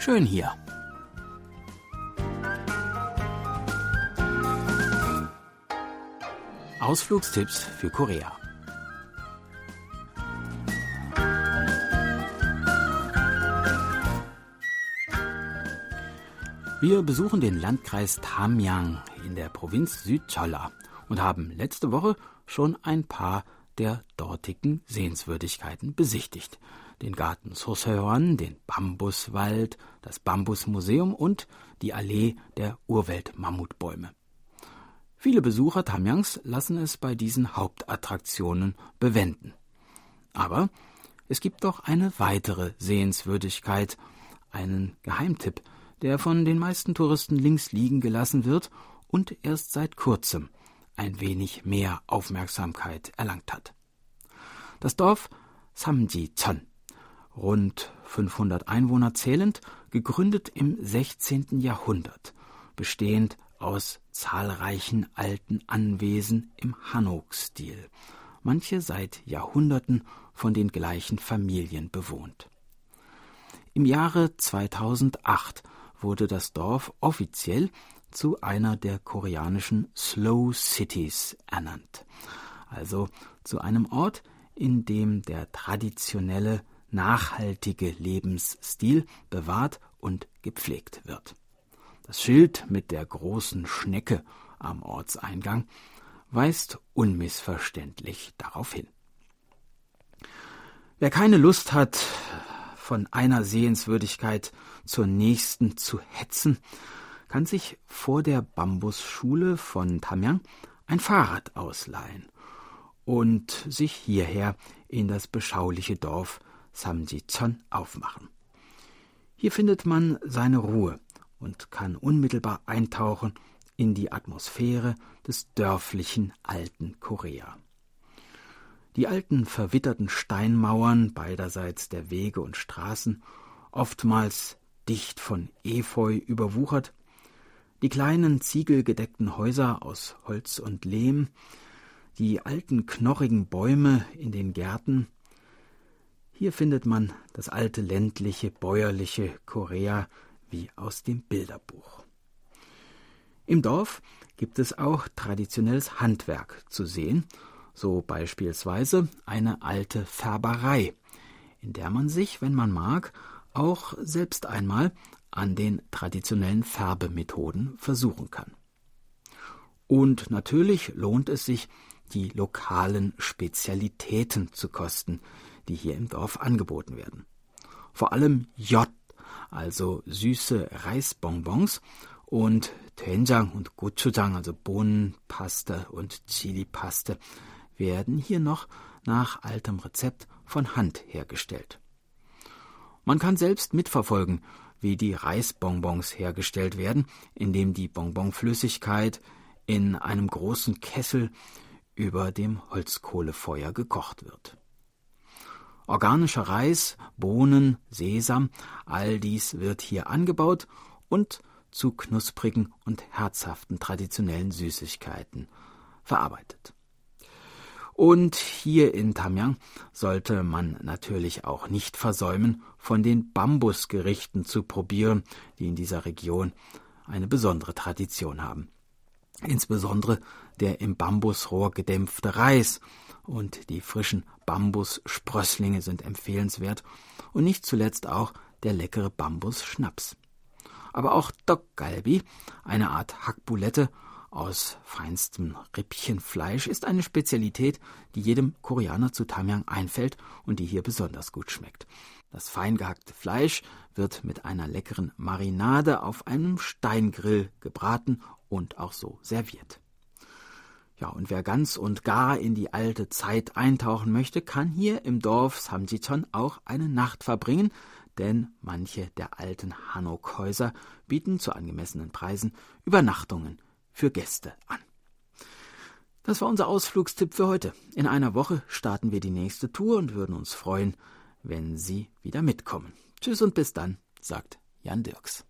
Schön hier. Ausflugstipps für Korea. Wir besuchen den Landkreis Tamyang in der Provinz Südcholla und haben letzte Woche schon ein paar der dortigen Sehenswürdigkeiten besichtigt. Den Garten Soseon, den Bambuswald, das Bambusmuseum und die Allee der Urwelt-Mammutbäume. Viele Besucher Tamyangs lassen es bei diesen Hauptattraktionen bewenden. Aber es gibt doch eine weitere Sehenswürdigkeit, einen Geheimtipp, der von den meisten Touristen links liegen gelassen wird und erst seit kurzem ein wenig mehr Aufmerksamkeit erlangt hat. Das Dorf Samjicheon, rund 500 Einwohner zählend, gegründet im 16. Jahrhundert, bestehend aus zahlreichen alten Anwesen im Hanok-Stil, manche seit Jahrhunderten von den gleichen Familien bewohnt. Im Jahre 2008 wurde das Dorf offiziell zu einer der koreanischen Slow Cities ernannt, also zu einem Ort, in dem der traditionelle, nachhaltige Lebensstil bewahrt und gepflegt wird. Das Schild mit der großen Schnecke am Ortseingang weist unmissverständlich darauf hin. Wer keine Lust hat, von einer Sehenswürdigkeit zur nächsten zu hetzen, kann sich vor der Bambusschule von Tamyang ein Fahrrad ausleihen und sich hierher in das beschauliche Dorf Samjichon aufmachen. Hier findet man seine Ruhe und kann unmittelbar eintauchen in die Atmosphäre des dörflichen alten Korea. Die alten verwitterten Steinmauern beiderseits der Wege und Straßen, oftmals dicht von Efeu überwuchert, die kleinen ziegelgedeckten Häuser aus Holz und Lehm, die alten knorrigen Bäume in den Gärten, hier findet man das alte ländliche, bäuerliche Korea wie aus dem Bilderbuch. Im Dorf gibt es auch traditionelles Handwerk zu sehen, so beispielsweise eine alte Färberei, in der man sich, wenn man mag, auch selbst einmal an den traditionellen Färbemethoden versuchen kann. Und natürlich lohnt es sich, die lokalen Spezialitäten zu kosten, die hier im Dorf angeboten werden. Vor allem J, also süße Reisbonbons und Doenjang und Gochujang, also Bohnenpaste und Chilipaste, werden hier noch nach altem Rezept von Hand hergestellt. Man kann selbst mitverfolgen, wie die Reisbonbons hergestellt werden, indem die Bonbonflüssigkeit in einem großen Kessel über dem Holzkohlefeuer gekocht wird. Organischer Reis, Bohnen, Sesam, all dies wird hier angebaut und zu knusprigen und herzhaften traditionellen Süßigkeiten verarbeitet. Und hier in Tamyang sollte man natürlich auch nicht versäumen, von den Bambusgerichten zu probieren, die in dieser Region eine besondere Tradition haben. Insbesondere der im Bambusrohr gedämpfte Reis und die frischen Bambussprösslinge sind empfehlenswert und nicht zuletzt auch der leckere Bambusschnaps. Aber auch Dokgalbi, eine Art Hackbulette aus feinstem Rippchenfleisch ist eine Spezialität, die jedem Koreaner zu Tamyang einfällt und die hier besonders gut schmeckt. Das fein gehackte Fleisch wird mit einer leckeren Marinade auf einem Steingrill gebraten und auch so serviert. Ja, und wer ganz und gar in die alte Zeit eintauchen möchte, kann hier im Dorf Samjichon auch eine Nacht verbringen, denn manche der alten Hanok-Häuser bieten zu angemessenen Preisen Übernachtungen für Gäste an. Das war unser Ausflugstipp für heute. In einer Woche starten wir die nächste Tour und würden uns freuen, wenn Sie wieder mitkommen. Tschüss und bis dann, sagt Jan Dirks.